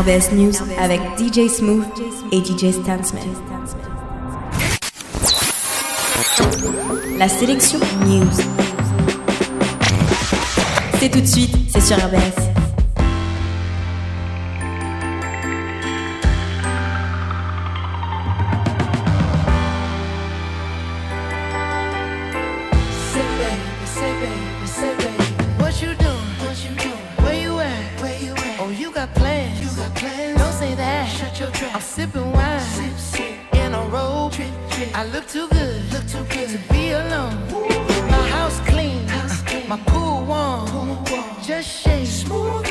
RBS News avec DJ Smooth et DJ Stansman. La sélection News. C'est tout de suite, c'est sur RBS. Smooth.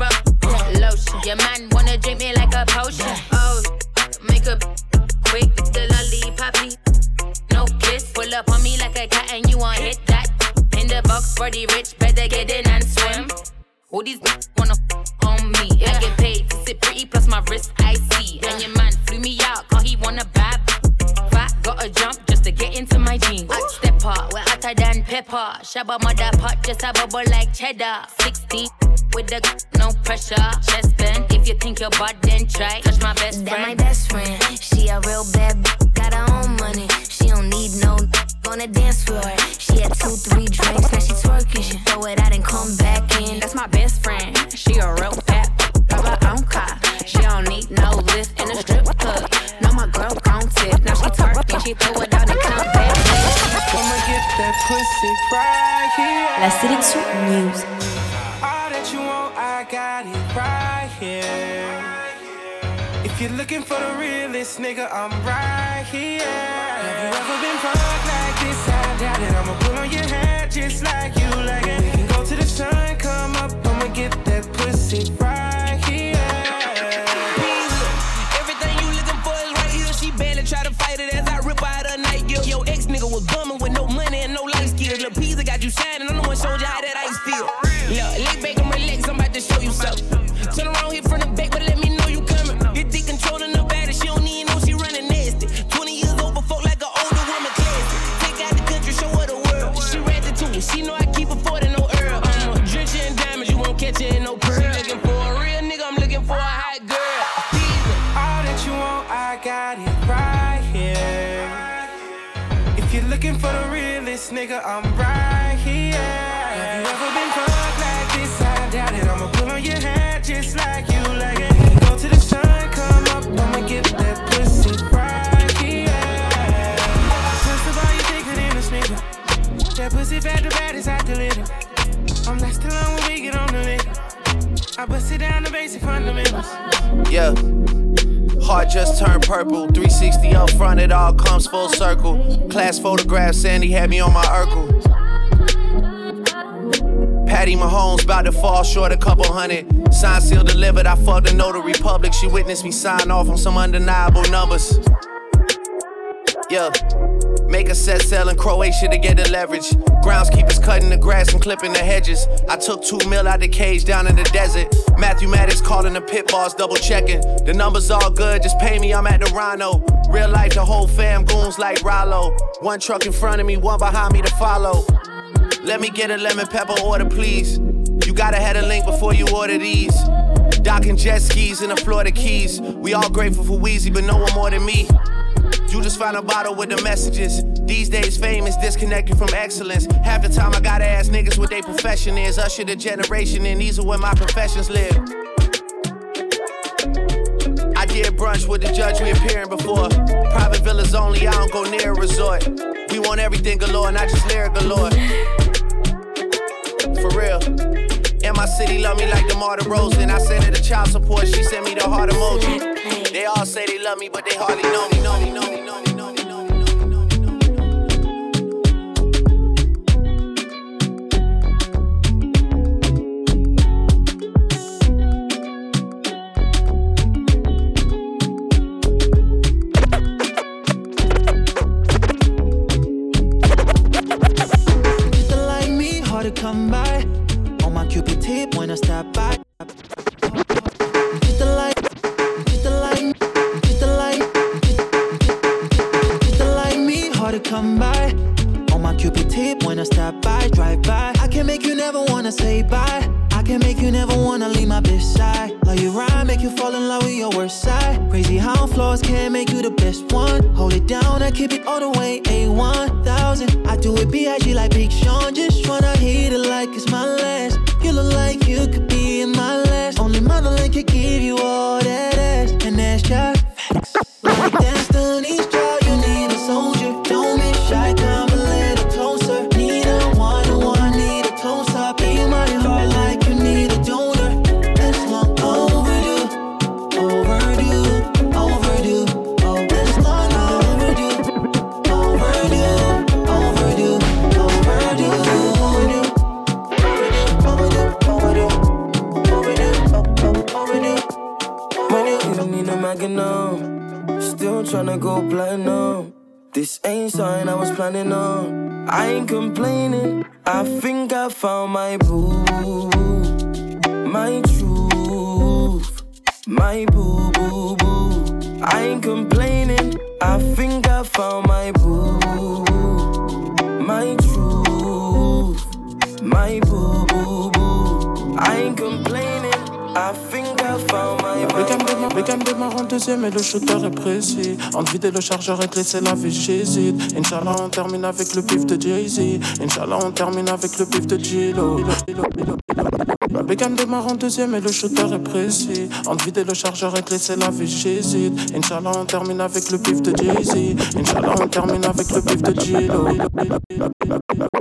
lotion. Your man wanna drink me like a potion. Oh, make a quick with the lollipoppy. No kiss, pull up on me like a cat and you won't hit that. In the box, pretty rich, better get in and swim. All these wanna on me. I get paid to sit pretty, plus my wrist icy. And your man flew me out, cause he wanna buy Shabba mother pot, just a bubble like cheddar. 60 with the no pressure. Chest bend, if you think you're bad, then try. Touch my best friend. That my best friend. She a real bad got her own money. She don't need no on the dance floor. She had two, three drinks, now she twerking. She throw it out and come back in. That's my best friend. Looking for the realest nigga, I'm right here. Have you ever been fucked like this? I doubt it. I'ma pull on your hair just like you like it. We can go to the sun, come up, I'ma get that pussy right here. Everything you looking for is right here. She barely try to fight it as I rip out her night. Yo, your ex nigga was bumming with no money and no life skills. Lil' Peezy got you shining. I'm the one showed you how that ice Fat, the baddest I deliver. I'm not still on when we get on the liquor. I bust it down the basic fundamentals. Yeah. Heart just turned purple. 360 up front, it all comes full circle. Class photograph, Sandy had me on my Urkel. Patty Mahomes about to fall short a couple hundred. Sign seal delivered, I fucked a notary public. She witnessed me sign off on some undeniable numbers. Yeah. Make a set sail in Croatia to get the leverage. Groundskeepers cutting the grass and clipping the hedges. I took two mil out the cage down in the desert. Matthew Maddox calling the pit boss, double checking. The numbers all good, just pay me, I'm at the Rhino. Real life, the whole fam goons like Rollo. One truck in front of me, one behind me to follow. Let me get a lemon pepper order, please. You gotta have a link before you order these. Docking jet skis in the Florida Keys. We all grateful for Weezy, but no one more than me. You just find a bottle with the messages. These days, fame is disconnected from excellence. Half the time, I gotta ask niggas what their profession is. Usher the generation, and these are where my professions live. I did brunch with the judge we appearing before. Private villas only, I don't go near a resort. We want everything galore, not just lyric galore. For real. And my city love me like DeMar And I sent her the child support, she sent me the heart emoji. They all say they love me, but they hardly know me, know me, know me, can make you never wanna leave my bitch side. Love you right, make you fall in love with your worst side. Crazy how flaws can make you the best one. Hold it down, I keep it all the way A1000. I do it B.I.G. like Big Sean. Just wanna hit it like it's my last. You look like you could be in my last. Only motherland could give you all that tryna go platinum. This ain't something I was planning on. I ain't complaining. I think I found my boo, my truth, my boo boo boo. I ain't complaining. I think I found my boo, my truth, my boo boo boo. I ain't complaining. I think I found my boo. Beckham démarre, en deuxième et le shooter est précis. Entre vider le chargeur et laisser la vie, j'hésite. Inch'Allah, on termine avec le pif de Jay-Z. Inch'Allah, on termine avec le pif de Gilo. Beckham démarre en deuxième et le shooter est précis. Entre vider le chargeur et te laisser la vie, j'hésite. Inch'Allah, on termine avec le pif de Jay-Z. Inch'Allah, on termine avec le pif de Gilo.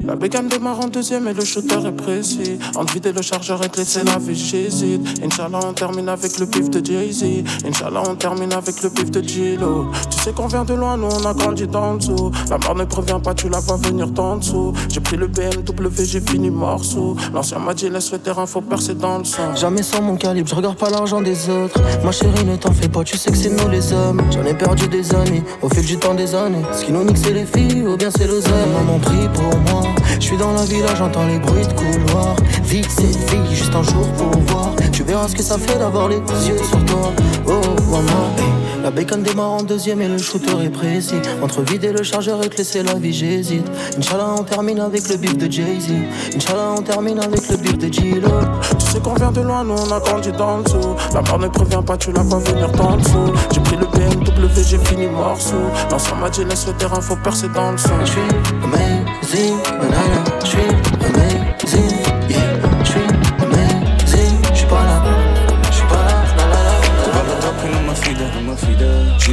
La Beckham démarre en deuxième et le shooter est précis. Entre vider le chargeur et te laisser la vie, j'hésite. Inch'Allah, on termine avec le pif de Jay-Z. Inch'Allah, on termine avec le pif de Gilo. Tu sais qu'on vient de loin, nous on a grandi dans dessous. La mort ne prévient pas, tu la vois venir d'en dessous. J'ai pris le BMW, j'ai fini morceau. L'ancien m'a dit, laisse le terrain, faut percer dans le sang. Jamais sans mon calibre, je regarde pas l'argent des autres. Ma chérie, ne t'en fais pas, tu sais que c'est nous les hommes. J'en ai perdu des amis, au fil du temps des années. Ce qui nous nique, c'est les filles, ou bien c'est l'oseille. Maman prie pour moi. Je suis dans la villa, j'entends les bruits de couloir. Vite, c'est vie, juste un jour pour voir. Tu verras ce que ça fait d'avoir les yeux sur toi. Oh, maman. La bacon démarre en deuxième et le shooter est précis. Entre vider le chargeur et te laisser la vie, j'hésite. Inch'Allah, on termine avec le beat de Jay-Z. Inch'Allah, on termine avec le beat de G-Lo. Tu sais qu'on vient de loin, nous on a grandi dans le zoo. La mort ne prévient pas, tu la vois venir dans le dessous. J'ai pris le BMW, j'ai fini morceau. L'ancien m'a dit laisse le terrain, faut percer dans le son. Je suis amazing, banana. Amazing,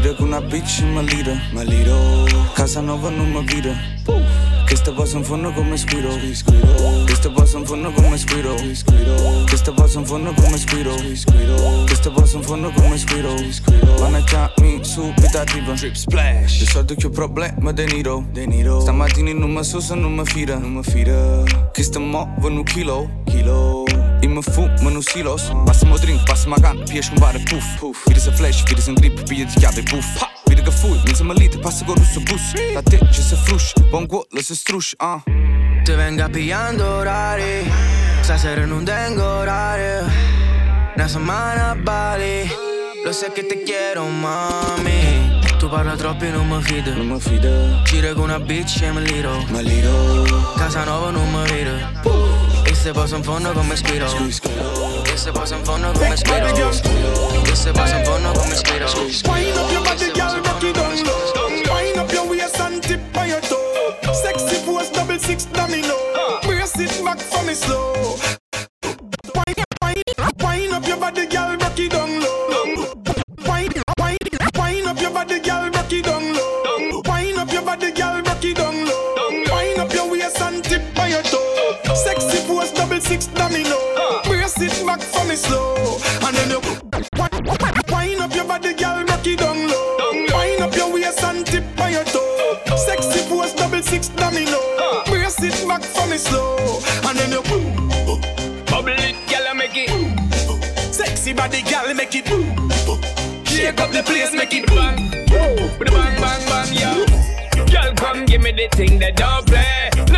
Gira con una bitch in malira, maliro Casa nuova non mi vira Che sta passa in fondo come squiro Che sta passa in fondo come squiro Che sta passa in fondo come squiro Che sta passa in fondo come squiro Wanna mi subito arriva. Drip splash. Risolto che ho problema De Niro. Stamattina non mi so se non mi fida. Non mi fida. Che sta muovendo un chilo. Kilo Immer funkt man aus Silos. Was mal trinkt, was mal kann, Piers und Ware Puff. Wieder sind Flash, wieder sind Grip, wieder die Jahre Puff. Wieder gefühlt, mit seinem Lied, passe gut aus dem Bus. Da tätsche se frusch, buon gut, lass es trusch, ah. Te venga pillando orari, stasera non tengo orario. Una settimana a Bali, lo sai che te quiero, mami. Tu parla troppo e non mi fido. Non mi fido. Giro con una bitch e mi liro. Mi liro. Casa nuova non mi vedo. Uh. Se passa in fondo come squiro E se passa in fondo come squiro E se passa in fondo come squiro Wind up your body, girl, rock it down low. Wind up your waist and tip on your toe. Sexy pose, double six domino. Brace it back for me slow. Six domino. Brace it back for me slow. And then you wind up your body, girl, rock it down low. Wind up your waist and tip on your toe. Sexy pose, double six domino. Brace it back for me slow. And then you bubble it, girl, make it. Sexy body, girl, make it. Shake up the place, make it bang. Bang, bang, bang, yeah. Girl, come give me the thing that don't play.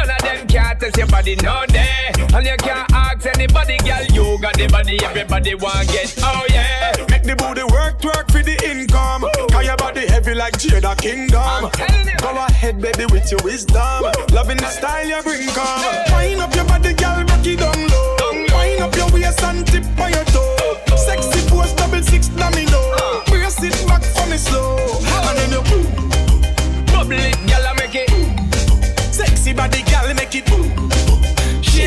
Test your body, no day. And you can't ask anybody, girl. You got the body, everybody want get. Oh yeah. Make the booty work, work for the income. Cause your body heavy like Jada Kingdom. Go ahead, baby, with your wisdom. Loving the style you bring, come. Wind up your body, girl, rock it down low. Wind up your waist and tip on your toe. Sexy pose, double six domino. Uh. Brace it back for me slow. And then you bubble it, girl, I make it. Sexy body, girl, make it.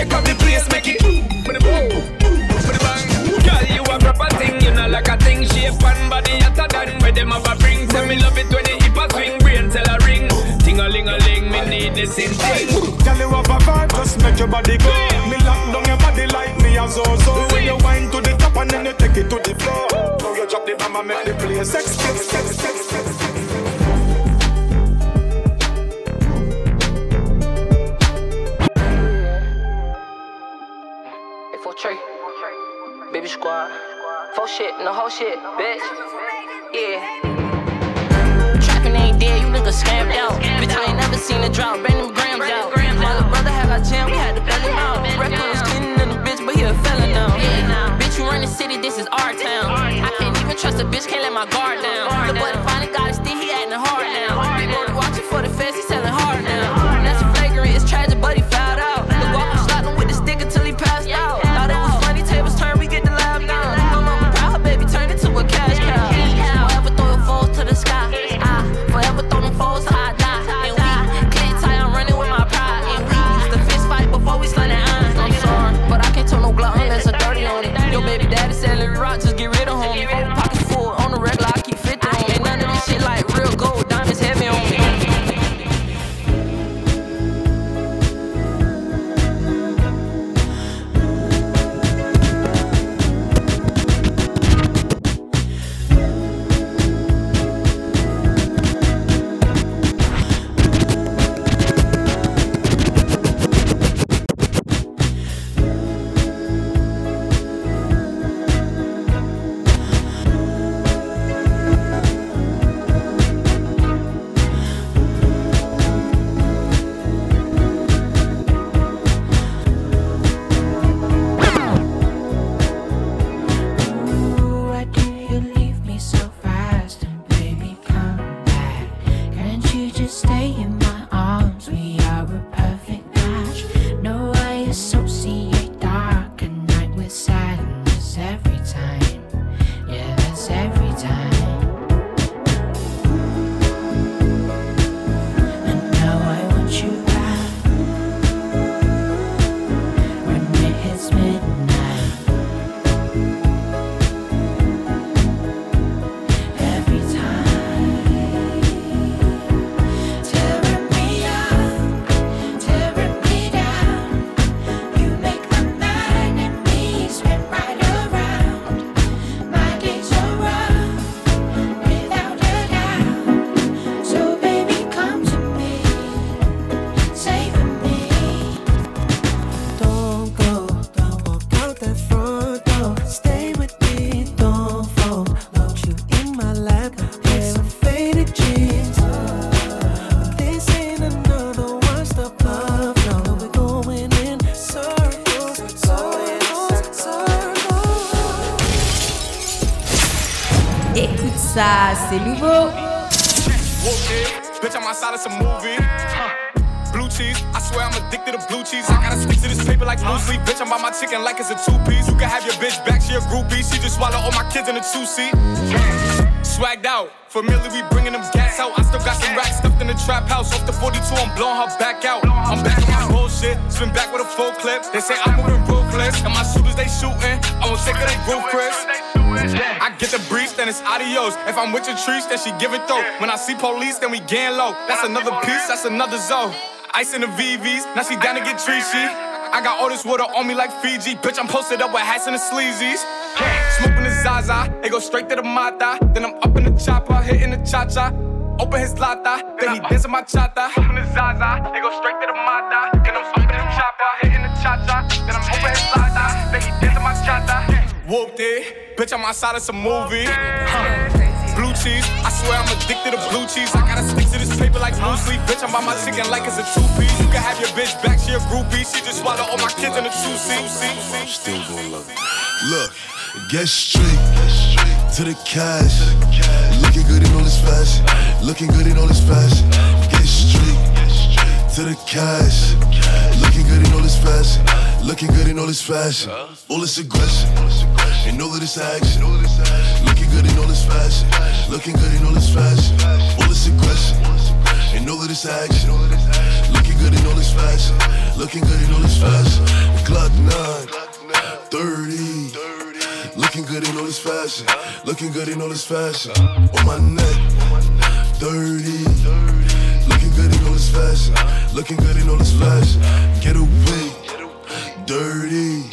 Shake up the place, make it. With the bang, with the bang. Girl, you a proper thing, you know like a thing. Shape and body hotter than where them have a bring. Tell me love it when the hip a swing, brain tell a ring. Ting a ling a ling, me need this in thing. Girl, you have a vibe, just make your body go. Me lock down your body like me a zo-zo. When you wind to the top and then you take it to the floor. Now you drop the and make the place explode, explode, explode, shit, no whole shit, bitch. Yeah. Trapping ain't dead, you niggas scammed out. Bitch, I ain't never seen a drop, bring them grams out. My brother had a jam, we had to him out. Record was cleaning in the bitch, but he a felon now. Bitch, you run the city, this is our town. I can't even trust a bitch, can't let my guard down. The boy finally got ça, c'est nouveau. Bitch, I'm outside of some movie. Blue cheese, I swear I'm addicted to blue cheese. I gotta stick to this paper like blue sleep. Bitch, I'm by my chicken like it's a two piece. You can have your bitch back, she a groupie. She just swallow all my kids in a two seat. Swagged out, familiar, we bringing them gas out. I still got some racks stuffed in the trap house. Off the 42, I'm blowing her back out. I'm back on my bullshit, spin back with a full clip. They say I'm moving ruthless, and my shooters they shooting. I won't take of they roof, Chris. I get the breeze, then it's adios. If I'm with your trees, then she give it though. When I see police, then we gang low. That's another piece, that's another zone. Ice in the VVs, now she down to get treachy. I got all this water on me like Fiji. Bitch, I'm posted up with hats and the sleazies. Smoking the Zaza, it go straight to the Mata. Then I'm up in the chopper, hitting the cha cha. Open his lata, then he dancing my chata. Open the Zaza, it go straight to the Mata. Then I'm up in the chopper, hitting the cha cha. Then I'm open his lata, then he dancing my chata. Whooped it, bitch, I'm outside of some movie. Blue cheese, I swear I'm addicted to blue cheese. I gotta stick to this paper like blue sleep. Bitch, I'm by my chicken like it's a two piece. You can have your bitch back, she a groupie. She just swallow all my kids in a two seat. Still gonna love. Look, get straight to the cash. Looking good in all this fashion. Looking good in all this fashion. Get straight to the cash. Looking good in all this fashion. Looking good in all this fashion. All this aggression. And all of this action. Looking good in all this fashion. Looking good in all this fashion. All this aggression. And all of this action. Looking good in all this fashion. Looking good in all this fashion. Glock 9. 30. Looking good in all this fashion. Looking good in all this fashion. On my neck. 30. This fashion. Looking good in all this fashion. Get away. Dirty.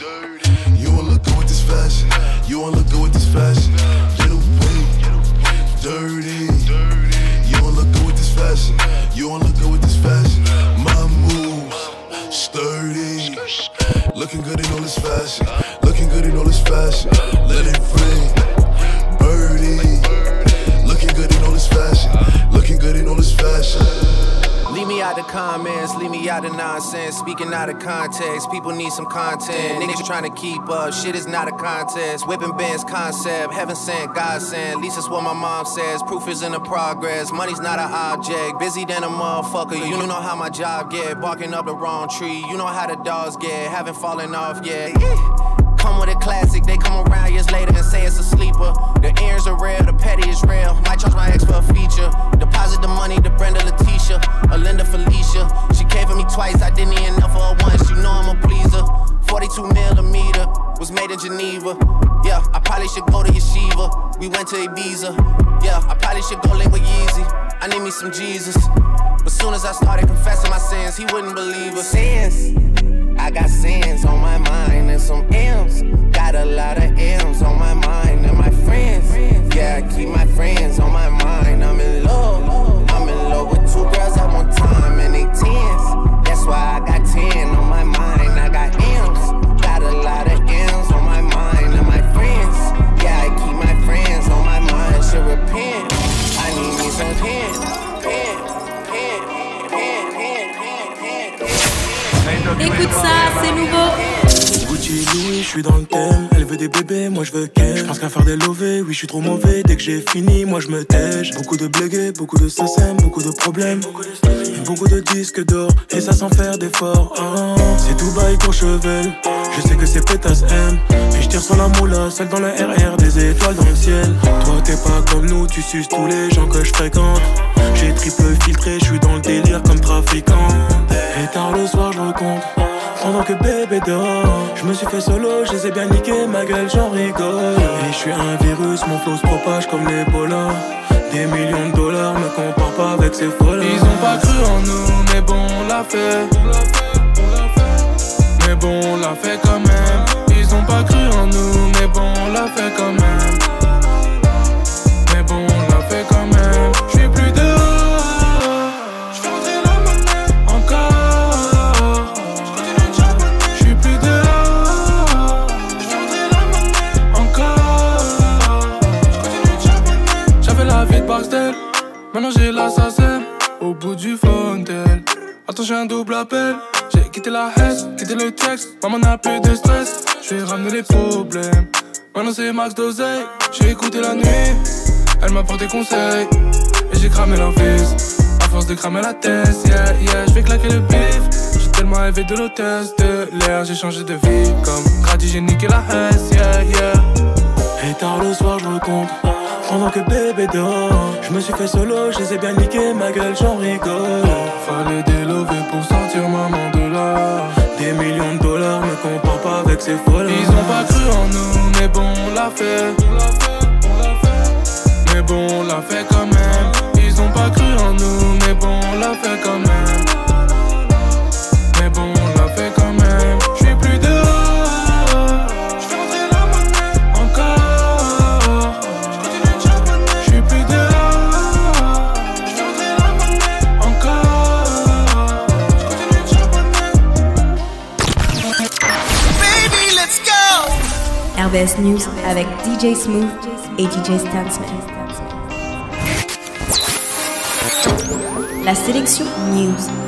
You won't look good with this fashion. You won't look good with this fashion. Speaking out of context, people need some content. Niggas trying to keep up, shit is not a contest. Whipping bands concept, heaven sent, God sent. At least that's what my mom says. Proof is in the progress, money's not an object. Busy than a motherfucker, you know how my job get. Barking up the wrong tree, you know how the dogs get. Haven't fallen off yet. He wouldn't je veux qu'elle. Je pense qu'à faire des lovés, oui, je suis trop mauvais. Dès que j'ai fini, moi je me tèche. Beaucoup de blégués, beaucoup de SSM, beaucoup de problèmes. Beaucoup de disques d'or, et ça sans faire d'efforts. Ah, c'est tout bail Courchevel. Je sais que c'est pétasse M. Et je tire sur la moula, celle dans le RR, des étoiles dans le ciel. Toi t'es pas comme nous, tu suces tous les gens que je fréquente. J'ai triple filtré, je suis dans le délire comme trafiquant. Et tard le soir, je recompte. Pendant que bébé dort, je me suis fait solo, je les ai bien niqués, ma gueule j'en rigole. Et je suis un virus, mon flow se propage comme l'Ebola. Des millions de dollars, me compare pas avec ces folles. Ils ont pas cru en nous, mais bon, on l'a fait. Mais bon, on l'a fait quand même. Ils ont pas cru en nous, mais bon, on l'a fait quand même. Maintenant j'ai l'assassin au bout du fontel. Attends, j'ai un double appel. J'ai quitté la haine, quitté le texte. Maman n'a plus de stress. Je vais ramener les problèmes. Maintenant c'est max d'oseille. J'ai écouté la nuit. Elle m'a porté conseil et j'ai cramé l'envise. À force de cramer la tête, yeah, yeah, je vais claquer le bif. J'ai tellement rêvé de l'hôtesse de l'air, j'ai changé de vie. Comme Grady, j'ai niqué la hesse, yeah, yeah. Et tard le soir, je recompte. Pendant que bébé dort, je me suis fait solo, je les ai bien niqué, ma gueule, j'en rigole. Fallait délover pour sortir maman de là. Des millions de dollars, me compare pas avec ces folles. Ils ont pas cru en nous, mais bon, on l'a fait. Mais bon, on l'a fait quand News avec DJ Smooth et DJ Stansman. La sélection News.